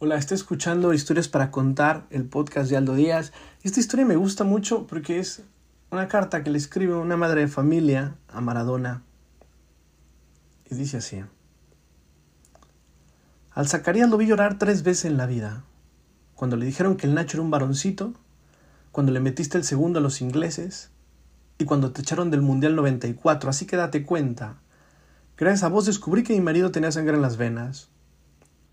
Hola, estoy escuchando Historias para Contar, el podcast de Aldo Díaz. Esta historia me gusta mucho porque es una carta que le escribe una madre de familia a Maradona. Y dice así. Al Zacarías lo vi llorar tres veces en la vida. Cuando le dijeron que el Nacho era un varoncito, cuando le metiste el segundo a los ingleses y cuando te echaron del Mundial 94, así que date cuenta. Gracias a vos descubrí que mi marido tenía sangre en las venas.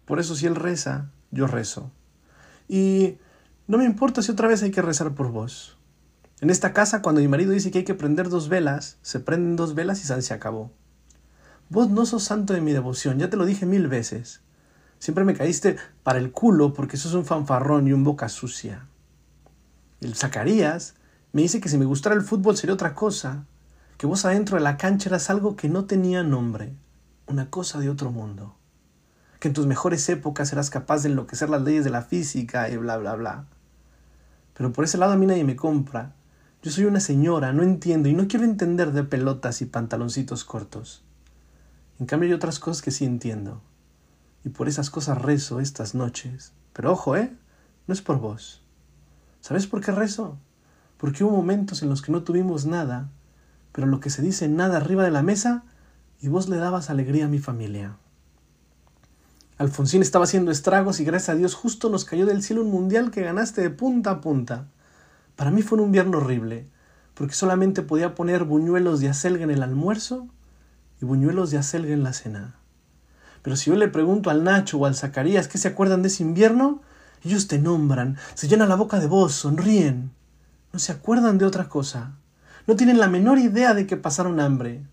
Por eso si él reza, yo rezo. Y no me importa si otra vez hay que rezar por vos. En esta casa, cuando mi marido dice que hay que prender dos velas, se prenden dos velas y se acabó. Vos no sos santo de mi devoción, ya te lo dije mil veces. Siempre me caíste para el culo porque sos un fanfarrón y un boca sucia. El Zacarías me dice que si me gustara el fútbol sería otra cosa, que vos adentro de la cancha eras algo que no tenía nombre, una cosa de otro mundo que en tus mejores épocas eras capaz de enloquecer las leyes de la física y bla, bla, bla. Pero por ese lado a mí nadie me compra. Yo soy una señora, no entiendo y no quiero entender de pelotas y pantaloncitos cortos. En cambio hay otras cosas que sí entiendo. Y por esas cosas rezo estas noches. Pero ojo, ¿eh? No es por vos. ¿Sabes por qué rezo? Porque hubo momentos en los que no tuvimos nada, pero lo que se dice nada arriba de la mesa y vos le dabas alegría a mi familia. Alfonsín estaba haciendo estragos y gracias a Dios justo nos cayó del cielo un mundial que ganaste de punta a punta. Para mí fue un invierno horrible, porque solamente podía poner buñuelos de acelga en el almuerzo y buñuelos de acelga en la cena. Pero si yo le pregunto al Nacho o al Zacarías qué se acuerdan de ese invierno, ellos te nombran, se llenan la boca de voz, sonríen. No se acuerdan de otra cosa. No tienen la menor idea de que pasaron hambre.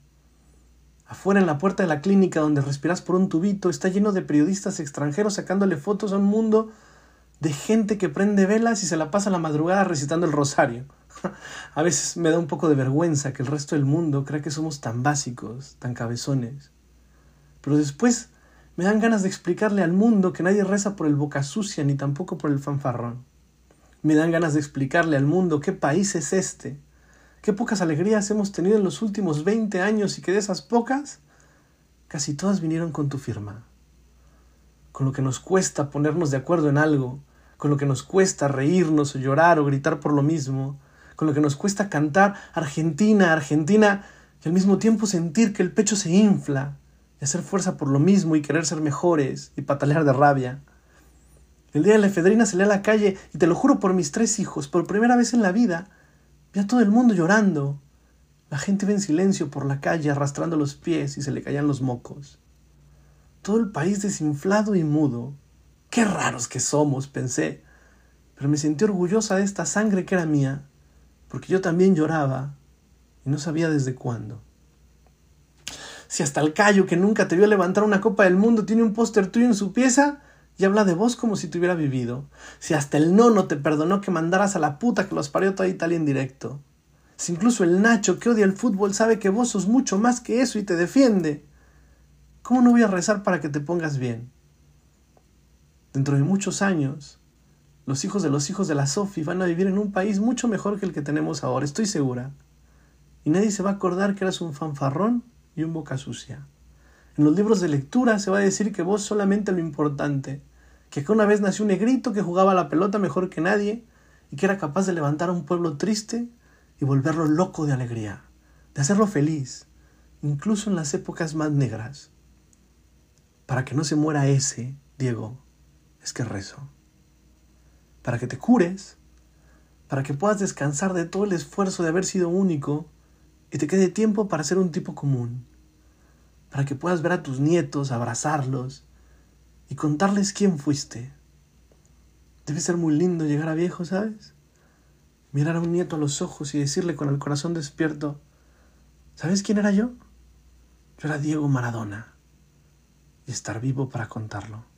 Afuera en la puerta de la clínica donde respiras por un tubito está lleno de periodistas extranjeros sacándole fotos a un mundo de gente que prende velas y se la pasa la madrugada recitando el rosario. a veces me da un poco de vergüenza que el resto del mundo crea que somos tan básicos, tan cabezones. Pero después me dan ganas de explicarle al mundo que nadie reza por el boca sucia ni tampoco por el fanfarrón. Me dan ganas de explicarle al mundo qué país es este, Qué pocas alegrías hemos tenido en los últimos 20 años y que de esas pocas, casi todas vinieron con tu firma. Con lo que nos cuesta ponernos de acuerdo en algo, con lo que nos cuesta reírnos o llorar o gritar por lo mismo, con lo que nos cuesta cantar Argentina, Argentina, y al mismo tiempo sentir que el pecho se infla, y hacer fuerza por lo mismo y querer ser mejores y patalear de rabia. El día de la efedrina salí a la calle y te lo juro por mis tres hijos, por primera vez en la vida, Vi a todo el mundo llorando. La gente iba en silencio por la calle arrastrando los pies y se le caían los mocos. Todo el país desinflado y mudo. Qué raros que somos, pensé, pero me sentí orgullosa de esta sangre que era mía, porque yo también lloraba y no sabía desde cuándo. Si hasta el callo que nunca te vio levantar una copa del mundo tiene un póster tuyo en su pieza, y habla de vos como si te hubiera vivido. Si hasta el nono te perdonó que mandaras a la puta que los parió toda Italia en directo. Si incluso el Nacho que odia el fútbol sabe que vos sos mucho más que eso y te defiende. ¿Cómo no voy a rezar para que te pongas bien? Dentro de muchos años, los hijos de los hijos de la Sofi van a vivir en un país mucho mejor que el que tenemos ahora, estoy segura. Y nadie se va a acordar que eras un fanfarrón y un boca sucia. En los libros de lectura se va a decir que vos solamente lo importante, que una vez nació un negrito que jugaba la pelota mejor que nadie y que era capaz de levantar a un pueblo triste y volverlo loco de alegría, de hacerlo feliz, incluso en las épocas más negras. Para que no se muera ese, Diego, es que rezo. Para que te cures, para que puedas descansar de todo el esfuerzo de haber sido único y te quede tiempo para ser un tipo común para que puedas ver a tus nietos, abrazarlos y contarles quién fuiste. Debe ser muy lindo llegar a viejo, ¿sabes? Mirar a un nieto a los ojos y decirle con el corazón despierto, ¿sabes quién era yo? Yo era Diego Maradona y estar vivo para contarlo.